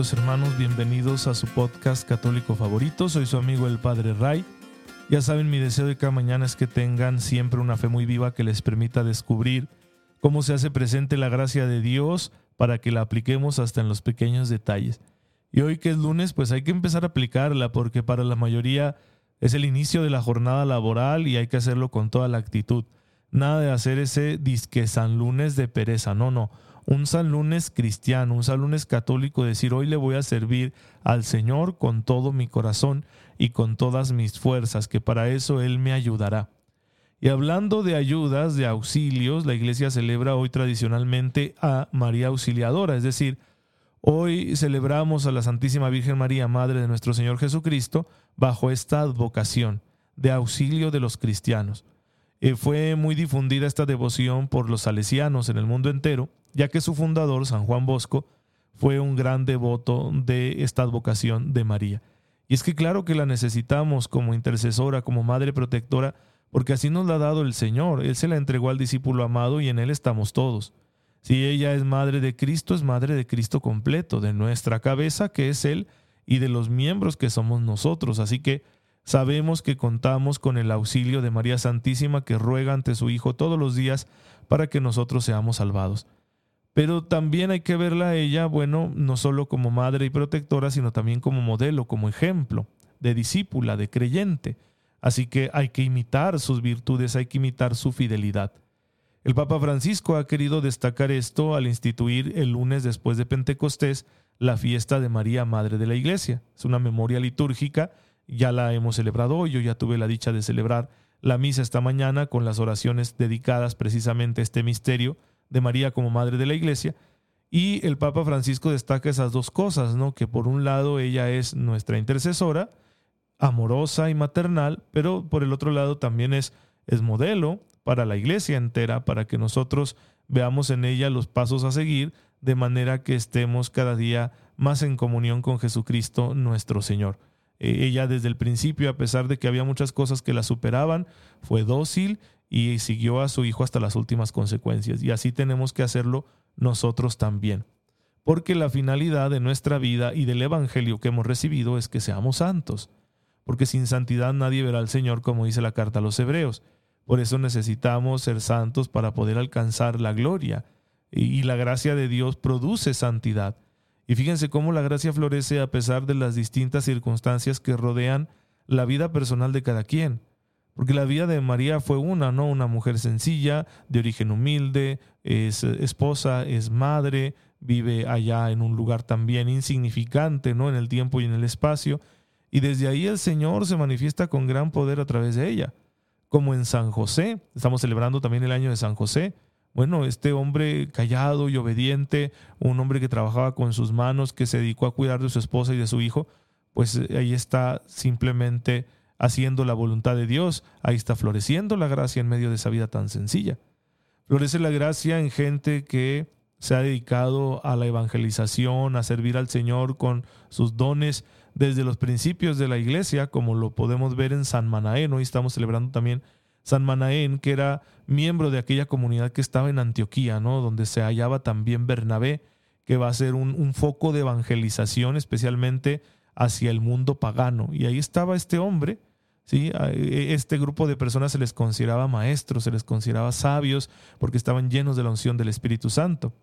Hermanos, bienvenidos a su podcast católico favorito. Soy su amigo el Padre Ray. Ya saben, mi deseo de cada mañana es que tengan siempre una fe muy viva que les permita descubrir cómo se hace presente la gracia de Dios para que la apliquemos hasta en los pequeños detalles. Y hoy que es lunes, pues hay que empezar a aplicarla porque para la mayoría es el inicio de la jornada laboral y hay que hacerlo con toda la actitud. Nada de hacer ese disque San Lunes de pereza, no, no un San Lunes cristiano, un San Lunes católico, decir hoy le voy a servir al Señor con todo mi corazón y con todas mis fuerzas, que para eso Él me ayudará. Y hablando de ayudas, de auxilios, la iglesia celebra hoy tradicionalmente a María Auxiliadora, es decir, hoy celebramos a la Santísima Virgen María, Madre de nuestro Señor Jesucristo, bajo esta advocación de auxilio de los cristianos. Eh, fue muy difundida esta devoción por los salesianos en el mundo entero, ya que su fundador, San Juan Bosco, fue un gran devoto de esta advocación de María. Y es que claro que la necesitamos como intercesora, como madre protectora, porque así nos la ha dado el Señor. Él se la entregó al discípulo amado y en Él estamos todos. Si ella es madre de Cristo, es madre de Cristo completo, de nuestra cabeza, que es Él, y de los miembros que somos nosotros. Así que Sabemos que contamos con el auxilio de María Santísima que ruega ante su Hijo todos los días para que nosotros seamos salvados. Pero también hay que verla a ella, bueno, no solo como madre y protectora, sino también como modelo, como ejemplo, de discípula, de creyente. Así que hay que imitar sus virtudes, hay que imitar su fidelidad. El Papa Francisco ha querido destacar esto al instituir el lunes después de Pentecostés la fiesta de María, Madre de la Iglesia. Es una memoria litúrgica ya la hemos celebrado hoy, yo ya tuve la dicha de celebrar la misa esta mañana con las oraciones dedicadas precisamente a este misterio de María como Madre de la Iglesia. Y el Papa Francisco destaca esas dos cosas, ¿no? Que por un lado ella es nuestra intercesora, amorosa y maternal, pero por el otro lado también es, es modelo para la iglesia entera, para que nosotros veamos en ella los pasos a seguir, de manera que estemos cada día más en comunión con Jesucristo nuestro Señor. Eh, ella desde el principio, a pesar de que había muchas cosas que la superaban, fue dócil y siguió a su hijo hasta las últimas consecuencias. Y así tenemos que hacerlo nosotros también. Porque la finalidad de nuestra vida y del Evangelio que hemos recibido es que seamos santos. Porque sin santidad nadie verá al Señor, como dice la carta a los Hebreos. Por eso necesitamos ser santos para poder alcanzar la gloria. Y la gracia de Dios produce santidad. Y fíjense cómo la gracia florece a pesar de las distintas circunstancias que rodean la vida personal de cada quien. Porque la vida de María fue una, ¿no? Una mujer sencilla, de origen humilde, es esposa, es madre, vive allá en un lugar también insignificante, ¿no? En el tiempo y en el espacio. Y desde ahí el Señor se manifiesta con gran poder a través de ella. Como en San José, estamos celebrando también el año de San José. Bueno, este hombre callado y obediente, un hombre que trabajaba con sus manos, que se dedicó a cuidar de su esposa y de su hijo, pues eh, ahí está simplemente haciendo la voluntad de Dios, ahí está floreciendo la gracia en medio de esa vida tan sencilla. Florece la gracia en gente que se ha dedicado a la evangelización, a servir al Señor con sus dones desde los principios de la iglesia, como lo podemos ver en San Manaén. Hoy estamos celebrando también San Manaén, que era miembro de aquella comunidad que estaba en Antioquía, ¿no? donde se hallaba también Bernabé, que va a ser un, foco de evangelización, especialmente hacia el mundo pagano. Y ahí estaba este hombre, ¿sí? E, este grupo de personas se les consideraba maestros, se les consideraba sabios, porque estaban llenos de la unción del Espíritu Santo.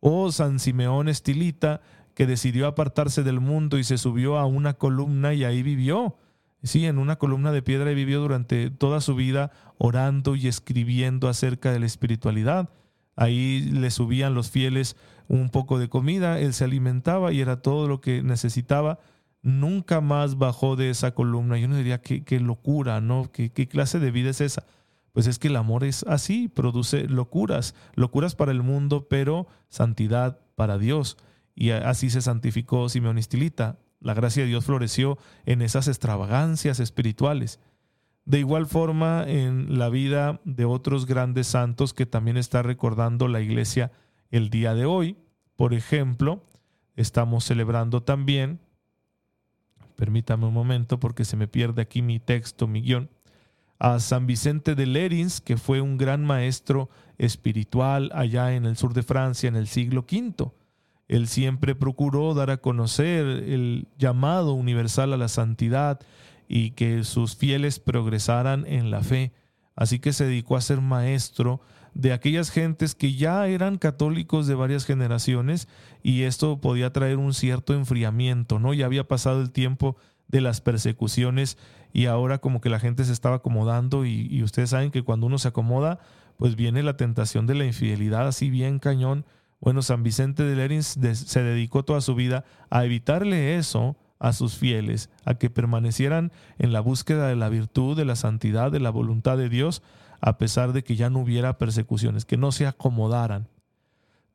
O San Simeón Estilita, que decidió apartarse del mundo y se subió a una columna y ahí vivió Sí, en una columna de piedra y vivió durante toda su vida orando y escribiendo acerca de la espiritualidad. Ahí le subían los fieles un poco de comida, él se alimentaba y era todo lo que necesitaba. Nunca más bajó de esa columna. Yo no diría qué, qué locura, ¿no? ¿Qué, ¿Qué clase de vida es esa? Pues es que el amor es así, produce locuras, locuras para el mundo, pero santidad para Dios. Y así se santificó Simeón Estilita La gracia de Dios floreció en esas extravagancias espirituales. De igual forma, en la vida de otros grandes santos que también está recordando la iglesia el día de hoy. Por ejemplo, estamos celebrando también, permítame un momento porque se me pierde aquí mi texto, mi guion, a San Vicente de Lerins, que fue un gran maestro espiritual allá en el sur de Francia en el siglo V. Él siempre procuró dar a conocer el llamado universal a la santidad y que sus fieles progresaran en la fe. Así que se dedicó a ser maestro de aquellas gentes que ya eran católicos de varias generaciones y esto podía traer un cierto enfriamiento, ¿no? Ya había pasado el tiempo de las persecuciones y ahora como que la gente se estaba acomodando y, ustedes saben que cuando uno se acomoda, pues viene la tentación de la infidelidad así bien cañón. Bueno, San Vicente de Lerins se dedicó toda su vida a evitarle eso a sus fieles, a que permanecieran en la búsqueda de la virtud, de la santidad, de la voluntad de Dios, a pesar de que ya no hubiera persecuciones, que no se acomodaran.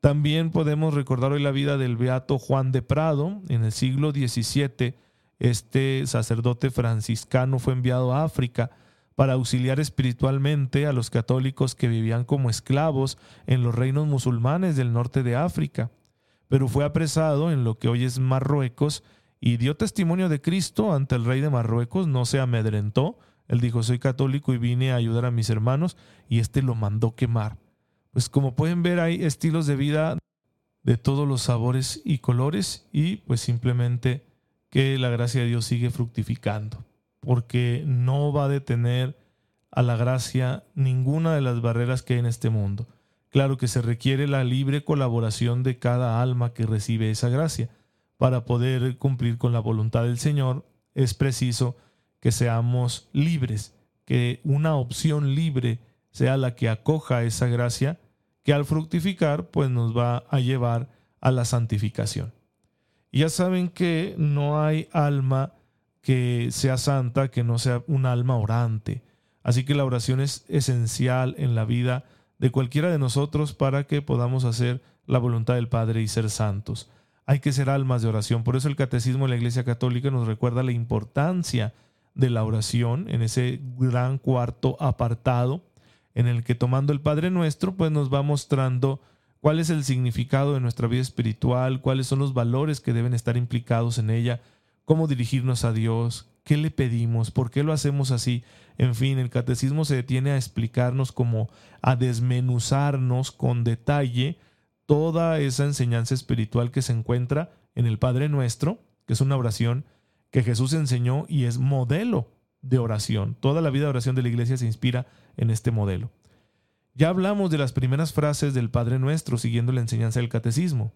También podemos recordar hoy la vida del beato Juan de Prado. En el siglo XVII, este sacerdote franciscano fue enviado a África para auxiliar espiritualmente a los católicos que vivían como esclavos en los reinos musulmanes del norte de África, pero fue apresado en lo que hoy es Marruecos y dio testimonio de Cristo ante el rey de Marruecos, no se amedrentó, él dijo, soy católico y vine a ayudar a mis hermanos, y éste lo mandó quemar. Pues como pueden ver, hay estilos de vida de todos los sabores y colores, y pues simplemente que la gracia de Dios sigue fructificando, porque no va a detener a la gracia ninguna de las barreras que hay en este mundo. Claro que se requiere la libre colaboración de cada alma que recibe esa gracia para poder cumplir con la voluntad del Señor, es preciso que seamos libres, que una opción libre sea la que acoja esa gracia, que al fructificar pues nos va a llevar a la santificación. Y ya saben que no hay alma que sea santa, que no sea un alma orante. Así que la oración es esencial en la vida de cualquiera de nosotros para que podamos hacer la voluntad del Padre y ser santos hay que ser almas de oración. Por eso el catecismo de la Iglesia Católica nos recuerda la importancia de la oración en ese gran cuarto apartado en el que tomando el Padre Nuestro, pues nos va mostrando cuál es el significado de nuestra vida espiritual, cuáles son los valores que deben estar implicados en ella, cómo dirigirnos a Dios, qué le pedimos, por qué lo hacemos así. En fin, el catecismo se detiene a explicarnos como a desmenuzarnos con detalle toda esa enseñanza espiritual que se encuentra en el Padre Nuestro, que es una oración que Jesús enseñó y es modelo de oración. Toda la vida de oración de la iglesia se inspira en este modelo. Ya hablamos de las primeras frases del Padre Nuestro siguiendo la enseñanza del catecismo,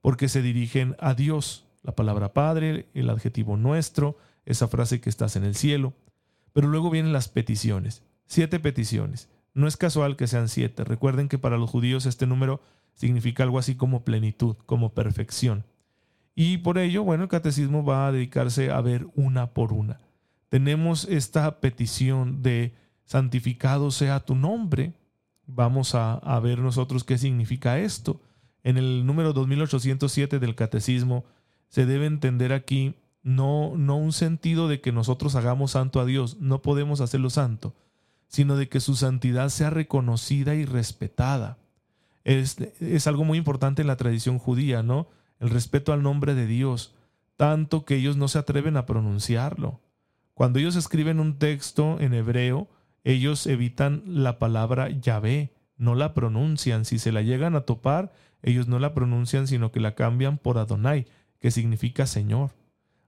porque se dirigen a Dios, la palabra Padre, el adjetivo nuestro, esa frase que estás en el cielo. Pero luego vienen las peticiones, siete peticiones. No es casual que sean siete. Recuerden que para los judíos este número significa algo así como plenitud, como perfección. Y por ello, bueno, el catecismo va a dedicarse a ver una por una. Tenemos esta petición de santificado sea tu nombre. Vamos a, a ver nosotros qué significa esto. En el número 2807 del catecismo se debe entender aquí no, no un sentido de que nosotros hagamos santo a Dios, no podemos hacerlo santo, sino de que su santidad sea reconocida y respetada es, algo muy importante en la tradición judía, ¿no? El respeto al nombre de Dios, tanto que ellos no se atreven a pronunciarlo. Cuando ellos escriben un texto en hebreo, ellos evitan la palabra Yahvé, no la pronuncian. Si se la llegan a topar, ellos no la pronuncian, sino que la cambian por Adonai, que significa Señor.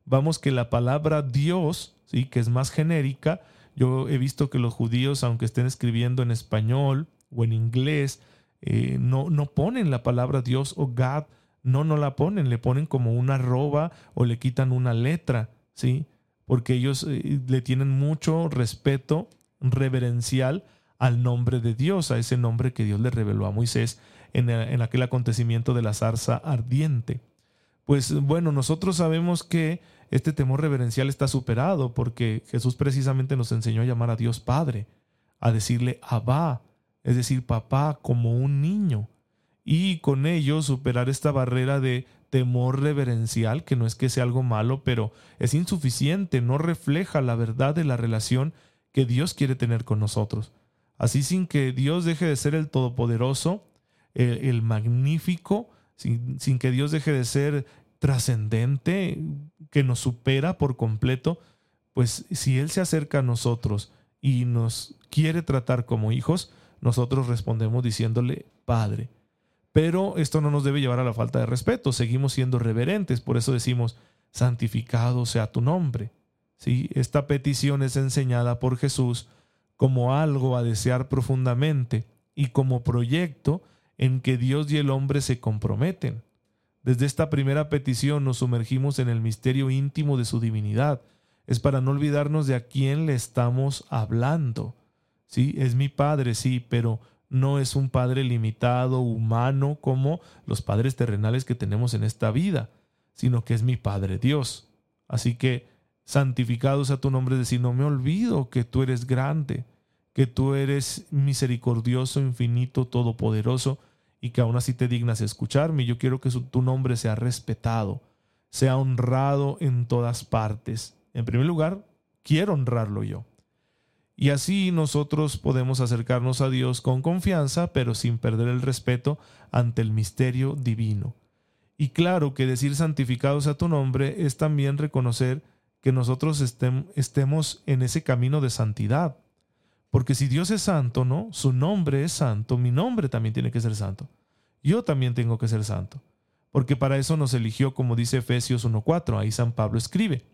Vamos que la palabra Dios, sí, que es más genérica, yo he visto que los judíos, aunque estén escribiendo en español o en inglés, eh, no, no ponen la palabra Dios o God, no, no la ponen, le ponen como una arroba o le quitan una letra, ¿sí? Porque ellos eh, le tienen mucho respeto reverencial al nombre de Dios, a ese nombre que Dios le reveló a Moisés en, en aquel acontecimiento de la zarza ardiente. Pues bueno, nosotros sabemos que este temor reverencial está superado porque Jesús precisamente nos enseñó a llamar a Dios Padre, a decirle Abba, es decir, papá como un niño, y con ello superar esta barrera de temor reverencial, que no es que sea algo malo, pero es insuficiente, no refleja la verdad de la relación que Dios quiere tener con nosotros. Así sin que Dios deje de ser el todopoderoso, el, magnífico, sin, que Dios deje de ser trascendente, que nos supera por completo, pues si Él se acerca a nosotros y nos quiere tratar como hijos, nosotros respondemos diciéndole Padre. Pero esto no nos debe llevar a la falta de respeto, seguimos siendo reverentes, por eso decimos, santificado sea tu nombre. ¿Sí? Esta petición es enseñada por Jesús como algo a desear profundamente y como proyecto en que Dios y el hombre se comprometen. Desde esta primera petición nos sumergimos en el misterio íntimo de su divinidad. Es para no olvidarnos de a quién le estamos hablando. Sí, es mi Padre, sí, pero no es un Padre limitado, humano, como los padres terrenales que tenemos en esta vida, sino que es mi Padre Dios. Así que santificado sea tu nombre, decir, no me olvido que tú eres grande, que tú eres misericordioso, infinito, todopoderoso, y que aún así te dignas escucharme. Yo quiero que tu nombre sea respetado, sea honrado en todas partes. En primer lugar, quiero honrarlo yo. Y así nosotros podemos acercarnos a Dios con confianza, pero sin perder el respeto ante el misterio divino. Y claro que decir santificados a tu nombre es también reconocer que nosotros estemos en ese camino de santidad. Porque si Dios es santo, ¿no? Su nombre es santo, mi nombre también tiene que ser santo. Yo también tengo que ser santo. Porque para eso nos eligió, como dice Efesios 1.4, ahí San Pablo escribe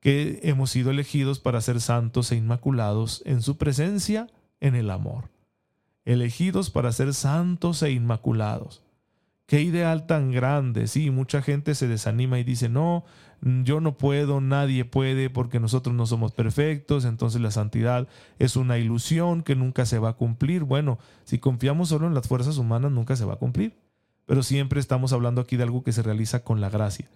que hemos sido elegidos para ser santos e inmaculados en su presencia en el amor. Elegidos para ser santos e inmaculados. Qué ideal tan grande. Sí, mucha gente se desanima y dice, no, yo no puedo, nadie puede porque nosotros no somos perfectos, entonces la santidad es una ilusión que nunca se va a cumplir. Bueno, si confiamos solo en las fuerzas humanas, nunca se va a cumplir. Pero siempre estamos hablando aquí de algo que se realiza con la gracia.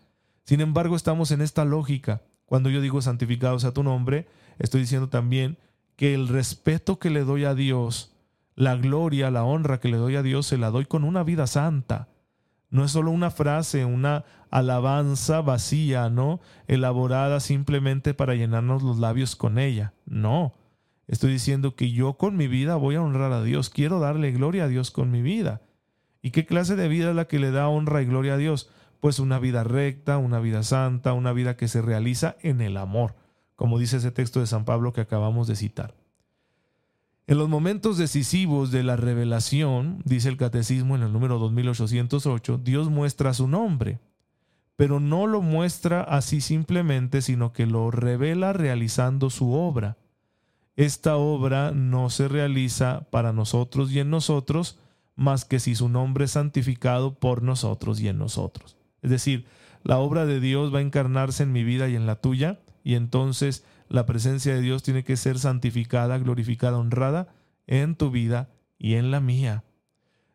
Sin embargo, estamos en esta lógica cuando yo digo santificado sea tu nombre, estoy diciendo también que el respeto que le doy a Dios, la gloria, la honra que le doy a Dios, se la doy con una vida santa. No es solo una frase, una alabanza vacía, ¿no? Elaborada simplemente para llenarnos los labios con ella. No. Estoy diciendo que yo con mi vida voy a honrar a Dios. Quiero darle gloria a Dios con mi vida. ¿Y qué clase de vida es la que le da honra y gloria a Dios? pues una vida recta, una vida santa, una vida que se realiza en el amor, como dice ese texto de San Pablo que acabamos de citar. En los momentos decisivos de la revelación, dice el catecismo en el número 2808, Dios muestra su nombre, pero no lo muestra así simplemente, sino que lo revela realizando su obra. Esta obra no se realiza para nosotros y en nosotros, más que si su nombre es santificado por nosotros y en nosotros. Es decir, la obra de Dios va a encarnarse en mi vida y en la tuya, y entonces la presencia de Dios tiene que ser santificada, glorificada, honrada en tu vida y en la mía.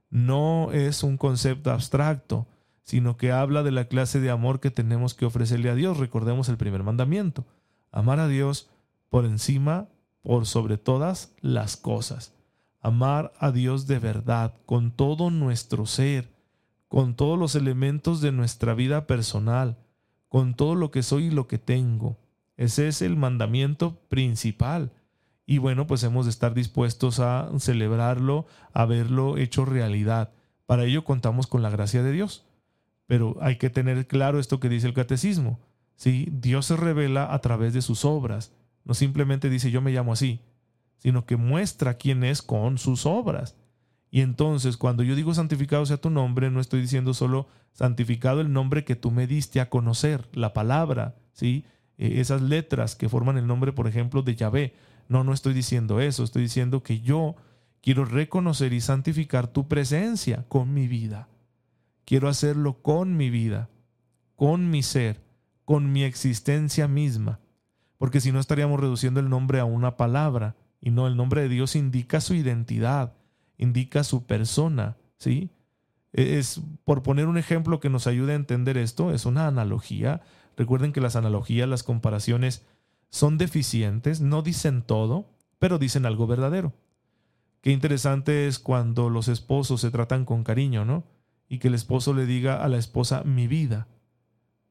No es un concepto abstracto, sino que habla de la clase de amor que tenemos que ofrecerle a Dios. Recordemos el primer mandamiento, amar a Dios por encima, por sobre todas las cosas. Amar a Dios de verdad, con todo nuestro ser, con todos los elementos de nuestra vida personal, con todo lo que soy y lo que tengo. Ese es el mandamiento principal. Y bueno, pues hemos de estar dispuestos a celebrarlo, a verlo hecho realidad. Para ello contamos con la gracia de Dios. Pero hay que tener claro esto que dice el catecismo. ¿sí? Dios se revela a través de sus obras. No simplemente dice yo me llamo así, sino que muestra quién es con sus obras. Y entonces, cuando yo digo santificado sea tu nombre, no estoy diciendo solo santificado el nombre que tú me diste a conocer, la palabra, ¿sí? E, esas letras que forman el nombre, por ejemplo, de Yahvé. No, no estoy diciendo eso, estoy diciendo que yo quiero reconocer y santificar tu presencia con mi vida. Quiero hacerlo con mi vida, con mi ser, con mi existencia misma. Porque si no estaríamos reduciendo el nombre a una palabra, y no, el nombre de Dios indica su identidad, indica su persona, ¿sí? Es, por poner un ejemplo que nos ayude a entender esto, es una analogía. Recuerden que las analogías, las comparaciones son deficientes, no dicen todo, pero dicen algo verdadero. Qué interesante es cuando los esposos se tratan con cariño, ¿no? y que el esposo le diga a la esposa mi vida.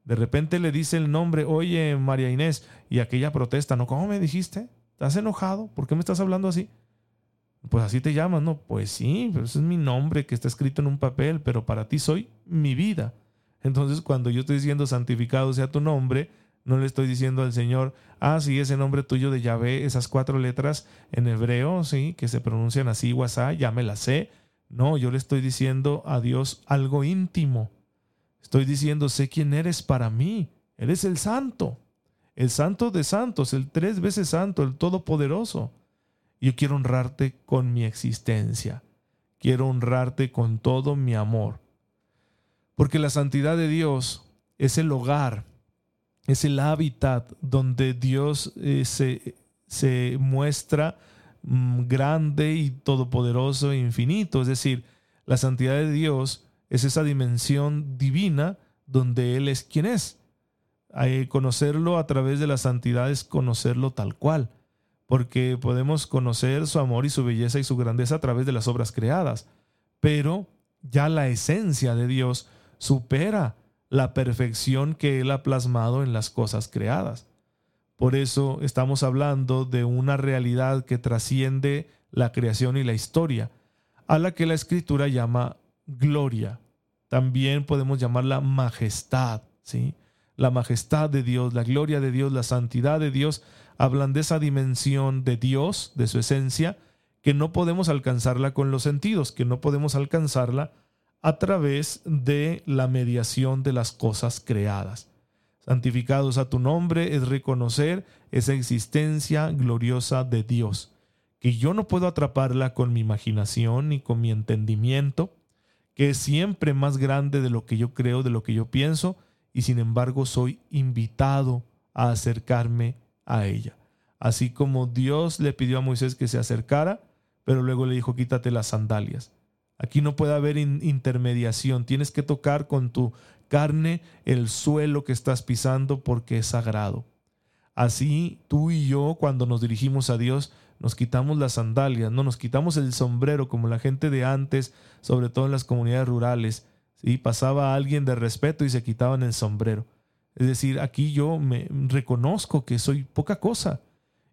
De repente le dice el nombre, oye María Inés, y aquella protesta, ¿no? ¿Cómo me dijiste? ¿Estás enojado? ¿Por qué me estás hablando así? Pues así te llamas, ¿no? Pues sí, pero ese es mi nombre que está escrito en un papel, pero para ti soy mi vida. Entonces cuando yo estoy diciendo santificado sea tu nombre, no le estoy diciendo al Señor, ah, sí, ese nombre tuyo de Yahvé, esas cuatro letras en hebreo, sí, que se pronuncian así, WhatsApp, ya me las sé. No, yo le estoy diciendo a Dios algo íntimo. Estoy diciendo, sé quién eres para mí. Eres el santo, el santo de santos, el tres veces santo, el todopoderoso. Yo quiero honrarte con mi existencia. Quiero honrarte con todo mi amor. Porque la santidad de Dios es el hogar, es el hábitat donde Dios eh, se, se, muestra mm, grande y todopoderoso e infinito. Es decir, la santidad de Dios es esa dimensión divina donde Él es quien es. conocerlo a través de la santidad es conocerlo tal cual, porque podemos conocer su amor y su belleza y su grandeza a través de las obras creadas, pero ya la esencia de Dios supera la perfección que Él ha plasmado en las cosas creadas. Por eso estamos hablando de una realidad que trasciende la creación y la historia, a la que la escritura llama gloria. También podemos llamarla majestad, ¿sí? La majestad de Dios, la gloria de Dios, la santidad de Dios, hablan de esa dimensión de Dios, de su esencia, que no podemos alcanzarla con los sentidos, que no podemos alcanzarla a través de la mediación de las cosas creadas. Santificados a tu nombre es reconocer esa existencia gloriosa de Dios, que yo no puedo atraparla con mi imaginación ni con mi entendimiento, que es siempre más grande de lo que yo creo, de lo que yo pienso, y sin embargo soy invitado a acercarme a ella. Así como Dios le pidió a Moisés que se acercara, pero luego le dijo quítate las sandalias. Aquí no puede haber intermediación. Tienes que tocar con tu carne el suelo que estás pisando porque es sagrado. Así tú y yo cuando nos dirigimos a Dios nos quitamos las sandalias, no nos quitamos el sombrero como la gente de antes, sobre todo en las comunidades rurales. ¿sí? Pasaba alguien de respeto y se quitaban el sombrero. Es decir, aquí yo me reconozco que soy poca cosa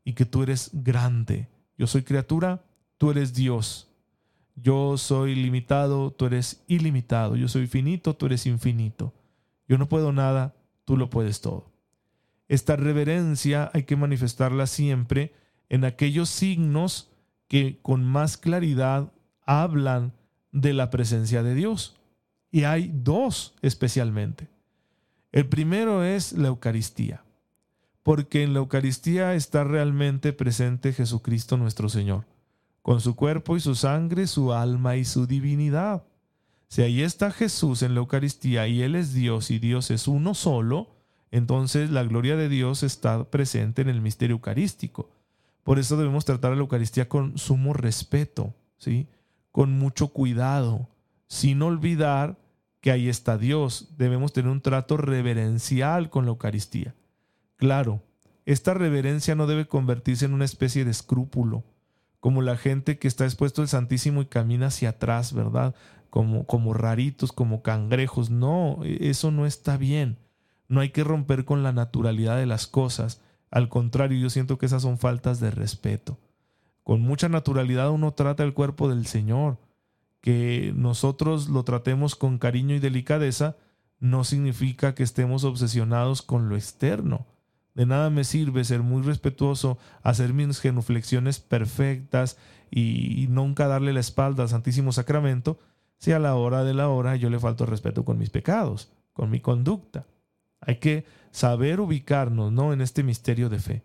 y que tú eres grande. Yo soy criatura, tú eres Dios. Yo soy limitado, tú eres ilimitado. Yo soy finito, tú eres infinito. Yo no puedo nada, tú lo puedes todo. Esta reverencia hay que manifestarla siempre en aquellos signos que con más claridad hablan de la presencia de Dios. Y hay dos especialmente. El primero es la Eucaristía, porque en la Eucaristía está realmente presente Jesucristo nuestro Señor con su cuerpo y su sangre, su alma y su divinidad. Si ahí está Jesús en la Eucaristía y Él es Dios y Dios es uno solo, entonces la gloria de Dios está presente en el misterio eucarístico. Por eso debemos tratar la Eucaristía con sumo respeto, ¿sí? con mucho cuidado, sin olvidar que ahí está Dios. Debemos tener un trato reverencial con la Eucaristía. Claro, esta reverencia no debe convertirse en una especie de escrúpulo, como la gente que está expuesto al Santísimo y camina hacia atrás, ¿verdad? Como, como raritos, como cangrejos. No, e, eso no está bien. No hay que romper con la naturalidad de las cosas. Al contrario, yo siento que esas son faltas de respeto. Con mucha naturalidad uno trata el cuerpo del Señor. Que nosotros lo tratemos con cariño y delicadeza no significa que estemos obsesionados con lo externo. De nada me sirve ser muy respetuoso, hacer mis genuflexiones perfectas y, nunca darle la espalda al Santísimo Sacramento si a la hora de la hora yo le falto respeto con mis pecados, con mi conducta. Hay que saber ubicarnos ¿no? en este misterio de fe.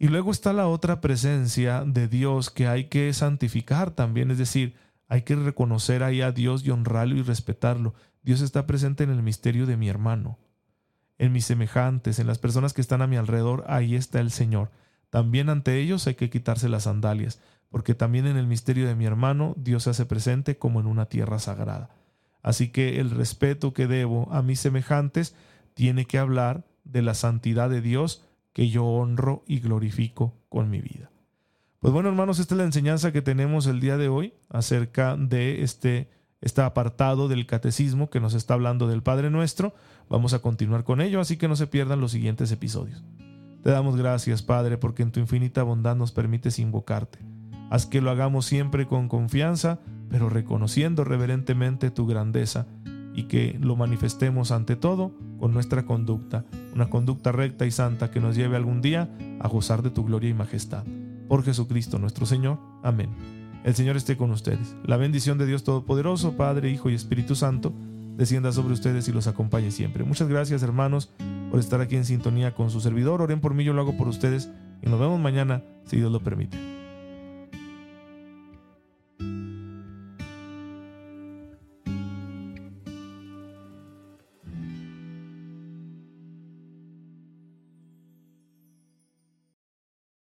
Y luego está la otra presencia de Dios que hay que santificar también, es decir, hay que reconocer ahí a Dios y honrarlo y respetarlo. Dios está presente en el misterio de mi hermano en mis semejantes, en las personas que están a mi alrededor, ahí está el Señor. También ante ellos hay que quitarse las sandalias, porque también en el misterio de mi hermano Dios se hace presente como en una tierra sagrada. Así que el respeto que debo a mis semejantes tiene que hablar de la santidad de Dios que yo honro y glorifico con mi vida. Pues bueno, hermanos, esta es la enseñanza que tenemos el día de hoy acerca de este este apartado del catecismo que nos está hablando del Padre Nuestro. Vamos a continuar con ello, así que no se pierdan los siguientes episodios. Te damos gracias, Padre, porque en tu infinita bondad nos permites invocarte. Haz que lo hagamos siempre con confianza, pero reconociendo reverentemente tu grandeza y que lo manifestemos ante todo con nuestra conducta, una conducta recta y santa que nos lleve algún día a gozar de tu gloria y majestad. Por Jesucristo nuestro Señor. Amén. El Señor esté con ustedes. La bendición de Dios Todopoderoso, Padre, Hijo y Espíritu Santo, descienda sobre ustedes y los acompañe siempre. Muchas gracias, hermanos, por estar aquí en sintonía con su servidor. Oren por mí, yo lo hago por ustedes y nos vemos mañana, si Dios lo permite.